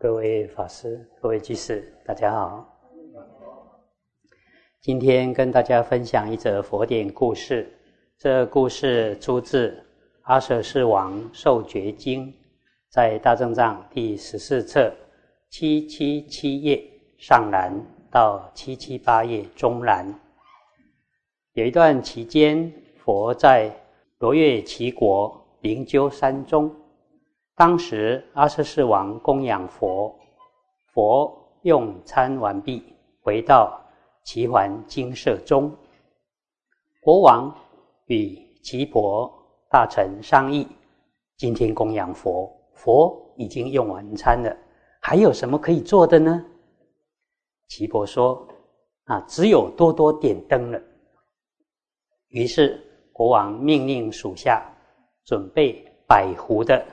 各位法师、各位居士，大家好。今天跟大家分享一则佛典故事。这故事出自《阿舍世王受决经》，在大正藏第十四册七七七页上栏到七七八页中栏。有一段期间，佛在罗越齐国灵鹫山中。当时阿舍世王供养佛，佛用餐完毕，回到齐桓精舍中。国王与齐伯大臣商议：今天供养佛，佛已经用完餐了，还有什么可以做的呢？齐伯说：“啊，只有多多点灯了。”于是国王命令属下准备百壶的。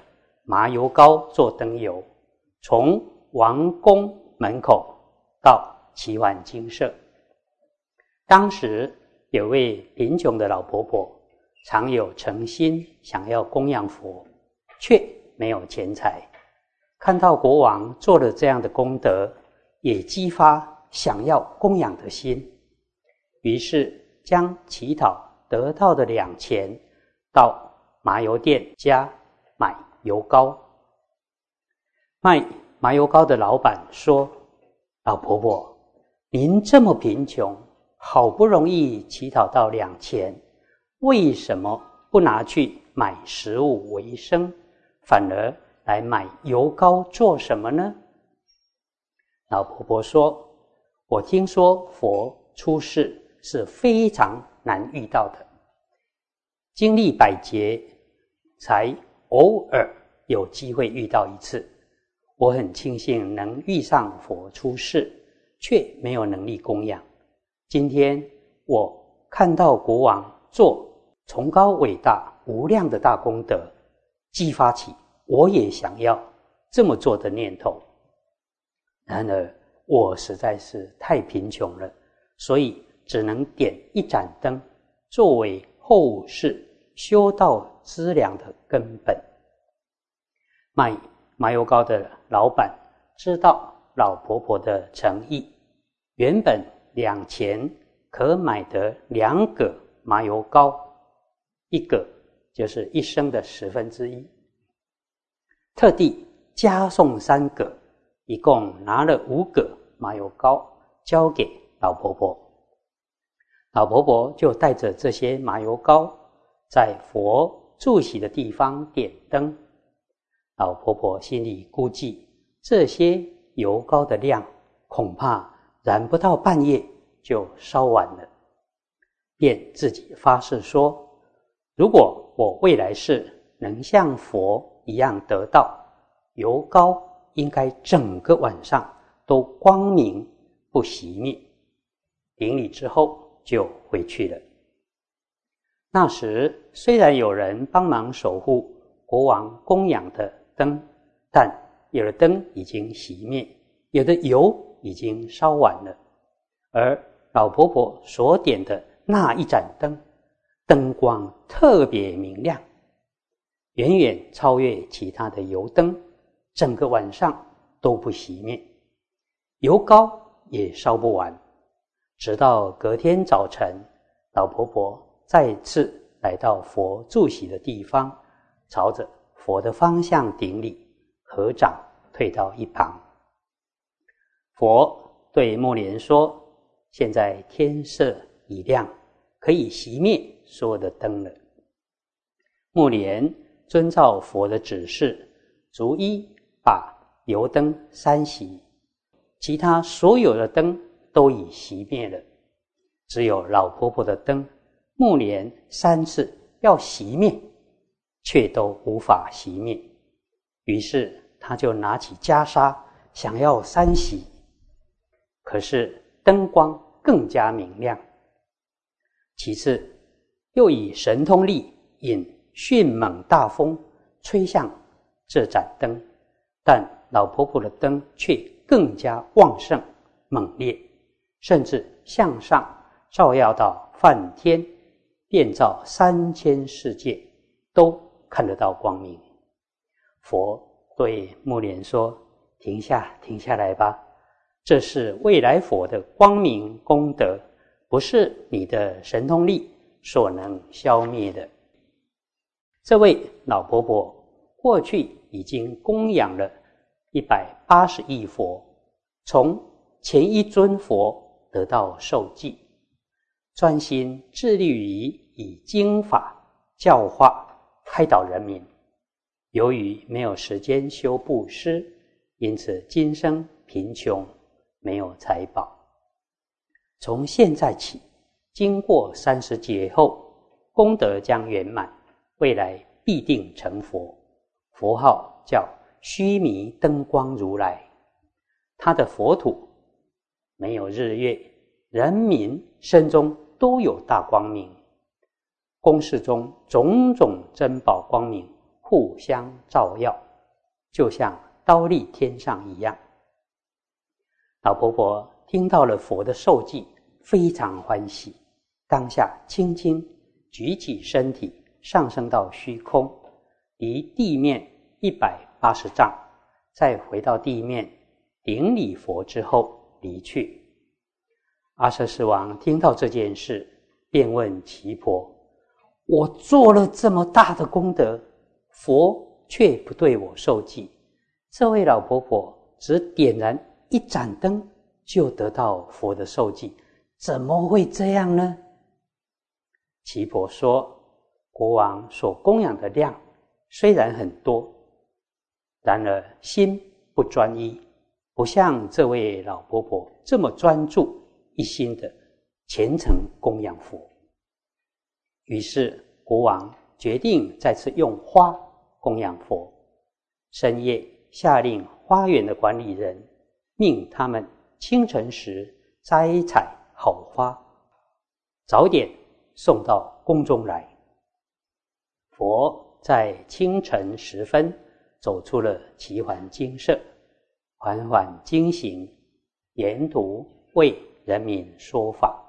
麻油膏做灯油，从王宫门口到齐桓精舍。当时有位贫穷的老婆婆，常有诚心想要供养佛，却没有钱财。看到国王做了这样的功德，也激发想要供养的心，于是将乞讨得到的两钱到麻油店家买。油膏，卖麻油膏的老板说：“老婆婆，您这么贫穷，好不容易乞讨到两钱，为什么不拿去买食物为生，反而来买油膏做什么呢？”老婆婆说：“我听说佛出世是非常难遇到的，经历百劫才。”偶尔有机会遇到一次，我很庆幸能遇上佛出世，却没有能力供养。今天我看到国王做崇高伟大无量的大功德，激发起我也想要这么做的念头。然而我实在是太贫穷了，所以只能点一盏灯，作为后世修道。资粮的根本。卖麻油糕的老板知道老婆婆的诚意，原本两钱可买得两个麻油糕，一个就是一升的十分之一，特地加送三个，一共拿了五个麻油糕交给老婆婆。老婆婆就带着这些麻油糕在佛。住席的地方点灯，老婆婆心里估计这些油膏的量恐怕燃不到半夜就烧完了，便自己发誓说：如果我未来世能像佛一样得到油膏，应该整个晚上都光明不熄灭。顶礼之后就回去了。那时虽然有人帮忙守护国王供养的灯，但有的灯已经熄灭，有的油已经烧完了。而老婆婆所点的那一盏灯，灯光特别明亮，远远超越其他的油灯，整个晚上都不熄灭，油膏也烧不完。直到隔天早晨，老婆婆。再次来到佛住席的地方，朝着佛的方向顶礼，合掌退到一旁。佛对木莲说：“现在天色已亮，可以熄灭所有的灯了。”木莲遵照佛的指示，逐一把油灯三熄，其他所有的灯都已熄灭了，只有老婆婆的灯。暮年三次要熄灭，却都无法熄灭。于是他就拿起袈裟，想要三洗，可是灯光更加明亮。其次，又以神通力引迅猛大风吹向这盏灯，但老婆婆的灯却更加旺盛猛烈，甚至向上照耀到梵天。遍照三千世界，都看得到光明。佛对木莲说：“停下，停下来吧。这是未来佛的光明功德，不是你的神通力所能消灭的。这位老伯伯过去已经供养了一百八十亿佛，从前一尊佛得到受记，专心致力于以经法教化开导人民。由于没有时间修布施，因此今生贫穷，没有财宝。从现在起，经过三十劫后，功德将圆满。未来必定成佛，佛号叫须弥灯光如来。他的佛土没有日月，人民身中都有大光明。宫室中种种珍宝光明互相照耀，就像刀立天上一样。老婆婆听到了佛的受记，非常欢喜，当下轻轻举起身体。上升到虚空，离地面一百八十丈，再回到地面顶礼佛之后离去。阿舍世王听到这件事，便问奇婆：“我做了这么大的功德，佛却不对我受记。这位老婆婆只点燃一盏灯，就得到佛的受记，怎么会这样呢？”奇婆说。国王所供养的量虽然很多，然而心不专一，不像这位老婆婆这么专注一心的虔诚供养佛。于是国王决定再次用花供养佛。深夜下令花园的管理人，命他们清晨时摘采好花，早点送到宫中来。佛在清晨时分走出了奇环精舍，缓缓经行，沿途为人民说法。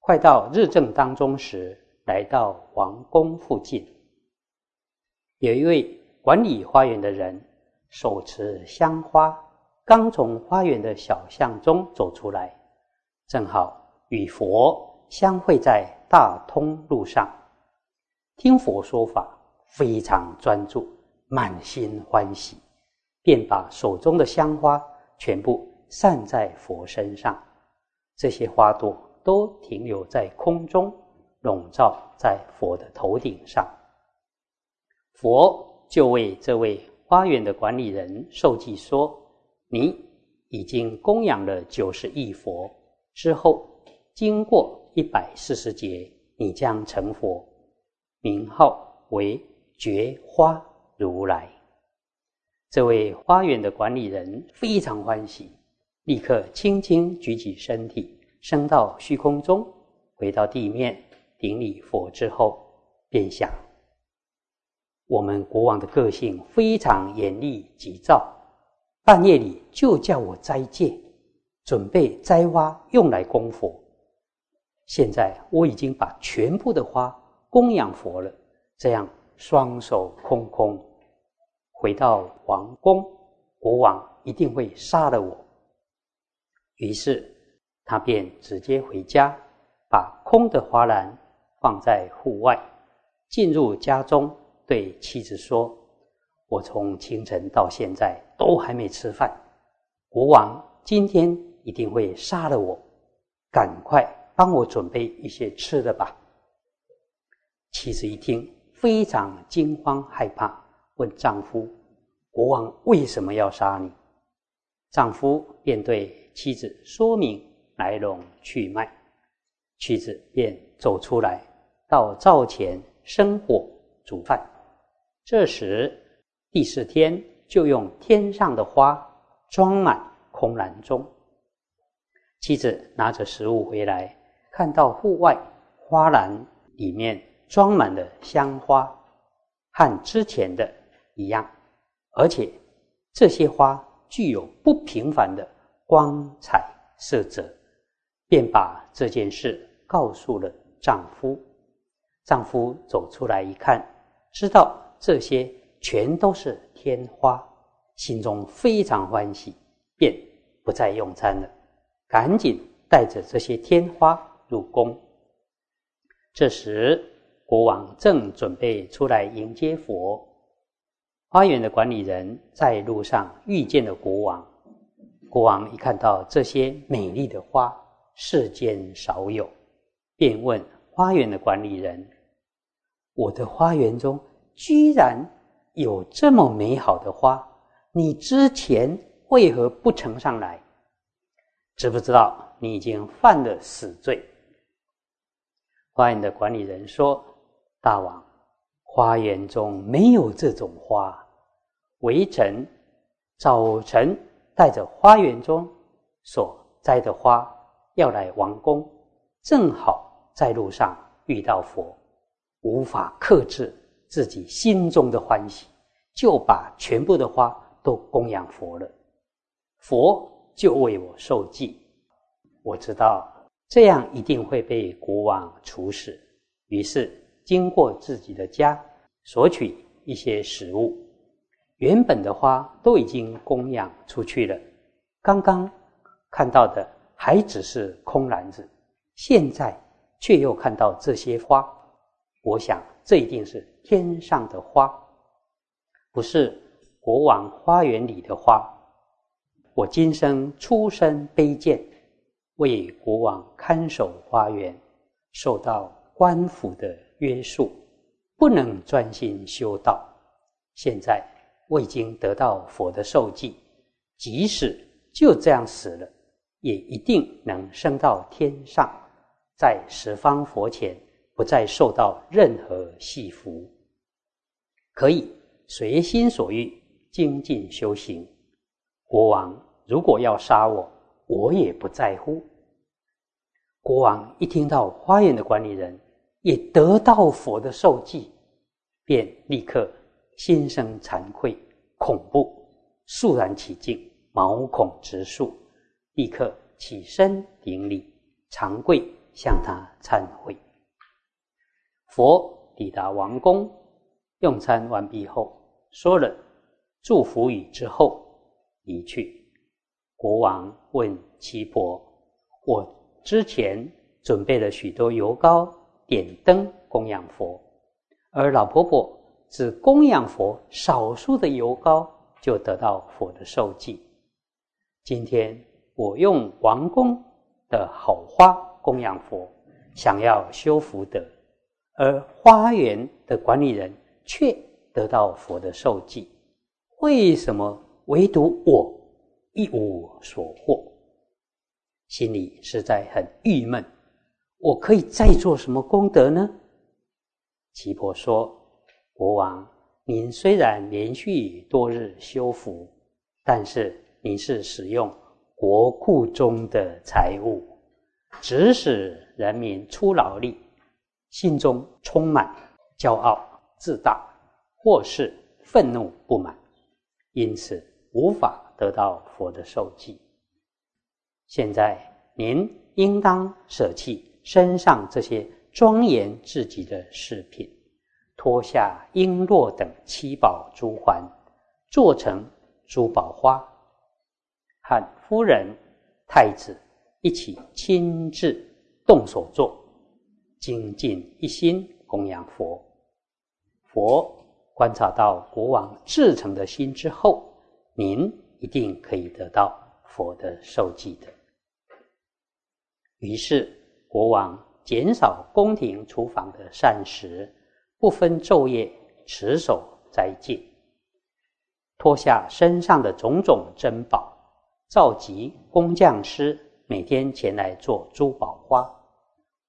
快到日正当中时，来到王宫附近，有一位管理花园的人手持香花，刚从花园的小巷中走出来，正好与佛相会在大通路上。听佛说法，非常专注，满心欢喜，便把手中的香花全部散在佛身上。这些花朵都停留在空中，笼罩在佛的头顶上。佛就为这位花园的管理人受记说：“你已经供养了九十亿佛，之后经过一百四十劫，你将成佛。”名号为觉花如来。这位花园的管理人非常欢喜，立刻轻轻举起身体，升到虚空中，回到地面顶礼佛之后，便想：我们国王的个性非常严厉急躁，半夜里就叫我斋戒，准备摘花用来供佛。现在我已经把全部的花。供养佛了，这样双手空空回到王宫，国王一定会杀了我。于是他便直接回家，把空的花篮放在户外，进入家中，对妻子说：“我从清晨到现在都还没吃饭，国王今天一定会杀了我，赶快帮我准备一些吃的吧。”妻子一听，非常惊慌害怕，问丈夫：“国王为什么要杀你？”丈夫便对妻子说明来龙去脉，妻子便走出来，到灶前生火煮饭。这时第四天，就用天上的花装满空篮中。妻子拿着食物回来，看到户外花篮里面。装满了香花，和之前的一样，而且这些花具有不平凡的光彩色泽，便把这件事告诉了丈夫。丈夫走出来一看，知道这些全都是天花，心中非常欢喜，便不再用餐了，赶紧带着这些天花入宫。这时，国王正准备出来迎接佛。花园的管理人在路上遇见了国王。国王一看到这些美丽的花，世间少有，便问花园的管理人：“我的花园中居然有这么美好的花，你之前为何不呈上来？知不知道你已经犯了死罪？”花园的管理人说：“大王，花园中没有这种花。微臣早晨。”带着花园中所栽的花要来王宫，正好在路上遇到佛，无法克制自己心中的欢喜，就把全部的花都供养佛了。佛就为我受记，我知道这样一定会被国王处死，于是经过自己的家索取一些食物。原本的花都已经供养出去了，刚刚看到的还只是空篮子，现在却又看到这些花，我想这一定是天上的花，不是国王花园里的花。我今生出身卑贱，为国王看守花园，受到官府的约束，不能专心修道，现在。我已经得到佛的授记，即使就这样死了，也一定能升到天上，在十方佛前不再受到任何戏服，可以随心所欲精进修行。国王如果要杀我，我也不在乎。国王一听到花园的管理人也得到佛的受记，便立刻。心生惭愧、恐怖，肃然起敬，毛孔直竖，立刻起身顶礼，长跪向他忏悔。佛抵达王宫，用餐完毕后，说了祝福语之后离去。国王问七婆：“我之前准备了许多油膏，点灯供养佛，而老婆婆。”只供养佛少数的油膏，就得到佛的受记。今天我用王宫的好花供养佛，想要修福德，而花园的管理人却得到佛的受记，为什么唯独我一无所获？心里实在很郁闷。我可以再做什么功德呢？奇婆说。国王，您虽然连续多日修福，但是您是使用国库中的财物，指使人民出劳力，心中充满骄傲自大，或是愤怒不满，因此无法得到佛的受记。现在您应当舍弃身上这些庄严自己的饰品。脱下璎珞等七宝珠环，做成珠宝花，和夫人、太子一起亲自动手做，精进一心供养佛。佛观察到国王至诚的心之后，您一定可以得到佛的受记的。于是国王减少宫廷厨房的膳食。不分昼夜，持守斋戒，脱下身上的种种珍宝，召集工匠师，每天前来做珠宝花。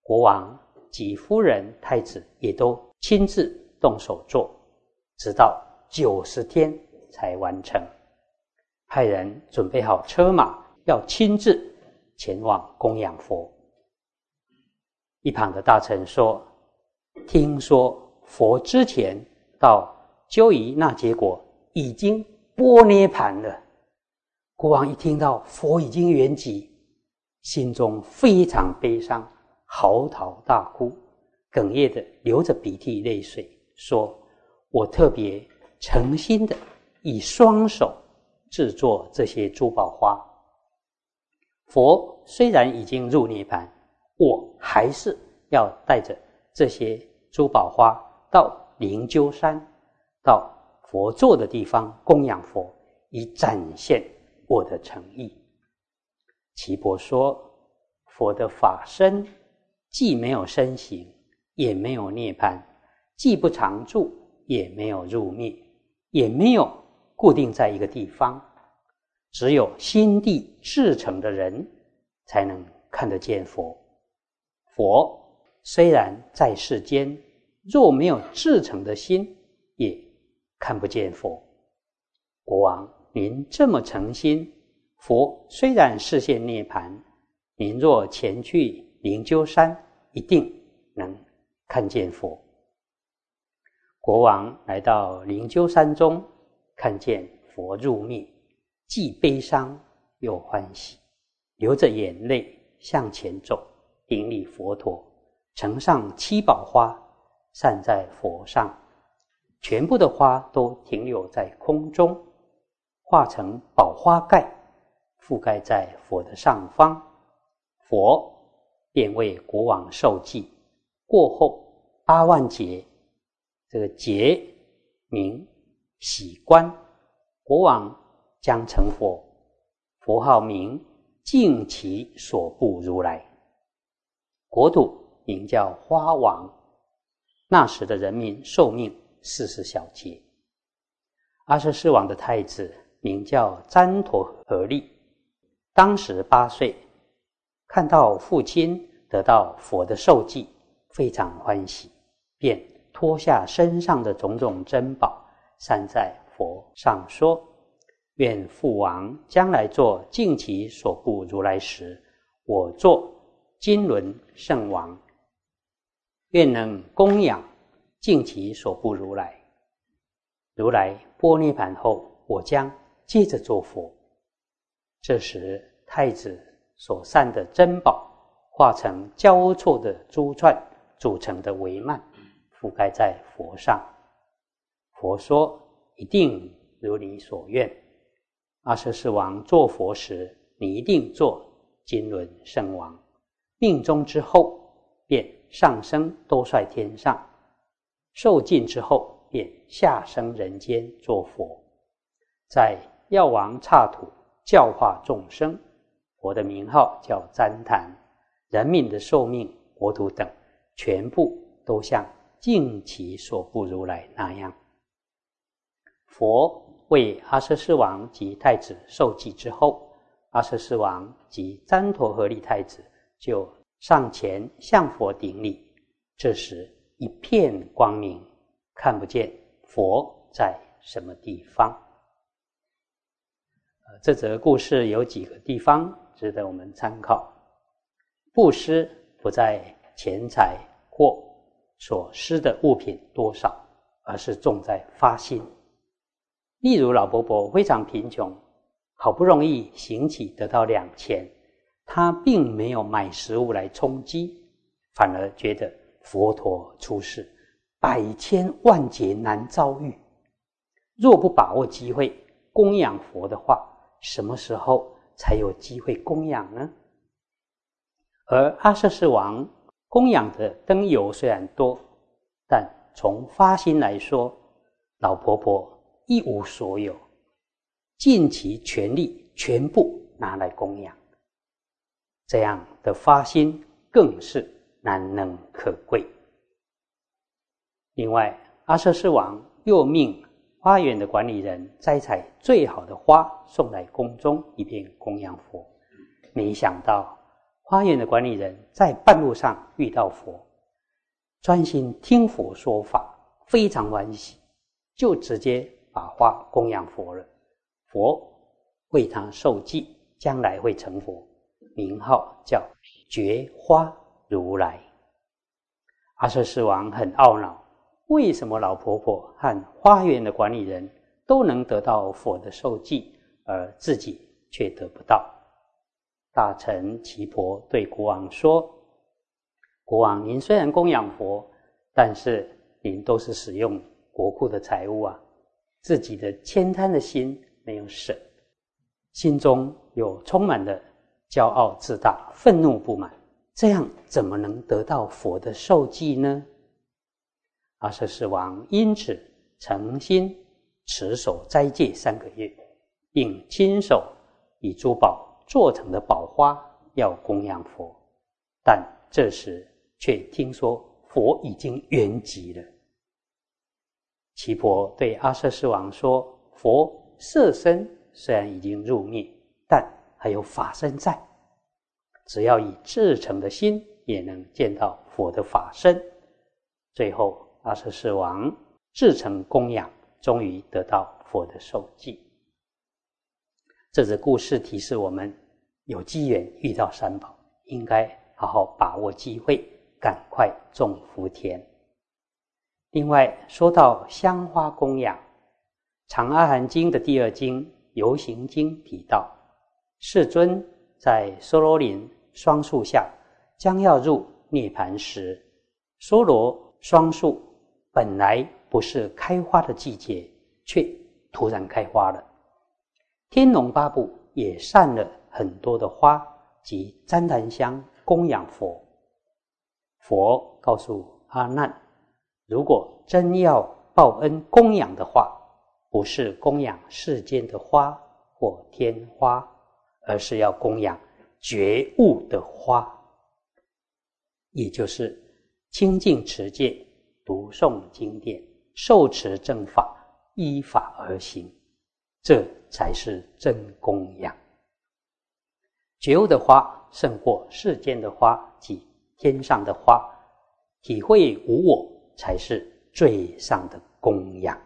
国王及夫人、太子也都亲自动手做，直到九十天才完成。派人准备好车马，要亲自前往供养佛。一旁的大臣说：“听说。”佛之前到鸠夷那结果已经波涅盘了。国王一听到佛已经圆寂，心中非常悲伤，嚎啕大哭，哽咽的流着鼻涕泪水，说：“我特别诚心的以双手制作这些珠宝花。佛虽然已经入涅槃，我还是要带着这些珠宝花到灵鹫山，到佛坐的地方供养佛，以展现我的诚意。岐伯说：“佛的法身既没有身形，也没有涅槃，既不常住，也没有入灭，也没有固定在一个地方。”只有心地至诚的人，才能看得见佛。佛虽然在世间，若没有至诚的心，也看不见佛。国王，您这么诚心，佛虽然视现涅盘，您若前去灵鹫山，一定能看见佛。国王来到灵鹫山中，看见佛入灭。既悲伤又欢喜，流着眼泪向前走，顶礼佛陀，呈上七宝花，散在佛上，全部的花都停留在空中，化成宝花盖，覆盖在佛的上方。佛便为国王受祭，过后八万劫，这个劫名喜观，国王。将成佛，佛号名净其所不如来，国土名叫花王。那时的人民寿命四十小节。阿舍世王的太子名叫旃陀和利，当时八岁，看到父亲得到佛的受记，非常欢喜，便脱下身上的种种珍宝，散在佛上说。愿父王将来做净其所布如来时，我做金轮圣王。愿能供养净其所布如来。如来波涅盘后，我将接着做佛。这时，太子所散的珍宝化成交错的珠串组成的帷幔，覆盖在佛上。佛说：“一定如你所愿。”阿舍世王做佛时，你一定做金轮圣王。命中之后，便上升多帅天上；受尽之后，便下生人间做佛，在药王刹土教化众生。佛的名号叫旃檀，人民的寿命、国土等，全部都像尽其所不如来那样。佛。为阿舍世王及太子受祭之后，阿舍世王及旃陀和利太子就上前向佛顶礼。这时一片光明，看不见佛在什么地方。这则故事有几个地方值得我们参考：布施不在钱财或所施的物品多少，而是重在发心。例如老伯伯非常贫穷，好不容易行乞得到两钱，他并没有买食物来充饥，反而觉得佛陀出世，百千万劫难遭遇。若不把握机会供养佛的话，什么时候才有机会供养呢？而阿舍世王供养的灯油虽然多，但从发心来说，老婆婆。一无所有，尽其全力，全部拿来供养，这样的发心更是难能可贵。另外，阿舍世王又命花园的管理人摘采最好的花送来宫中，以便供养佛。没想到，花园的管理人在半路上遇到佛，专心听佛说法，非常欢喜，就直接。把花供养佛了，佛为他受记，将来会成佛，名号叫觉花如来。阿舍世王很懊恼，为什么老婆婆和花园的管理人都能得到佛的受记，而自己却得不到？大臣岐婆对国王说：“国王，您虽然供养佛，但是您都是使用国库的财物啊。”自己的悭贪的心没有舍，心中有充满了骄傲自大、愤怒不满，这样怎么能得到佛的受记呢？阿舍世王因此诚心持守斋戒三个月，并亲手以珠宝做成的宝花要供养佛，但这时却听说佛已经圆寂了。奇婆对阿舍世王说：“佛色身虽然已经入灭，但还有法身在，只要以至诚的心，也能见到佛的法身。”最后，阿舍世王至诚供养，终于得到佛的受记。这则故事提示我们：有机缘遇到三宝，应该好好把握机会，赶快种福田。另外，说到香花供养，《长阿含经》的第二经《游行经》提到，世尊在娑罗林双树下将要入涅盘时，娑罗双树本来不是开花的季节，却突然开花了。天龙八部也散了很多的花及旃檀香供养佛。佛告诉阿难。如果真要报恩供养的话，不是供养世间的花或天花，而是要供养觉悟的花，也就是清净持戒、读诵经典、受持正法、依法而行，这才是真供养。觉悟的花胜过世间的花及天上的花，体会无我。才是最上的供养。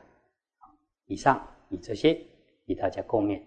以上以这些与大家共勉。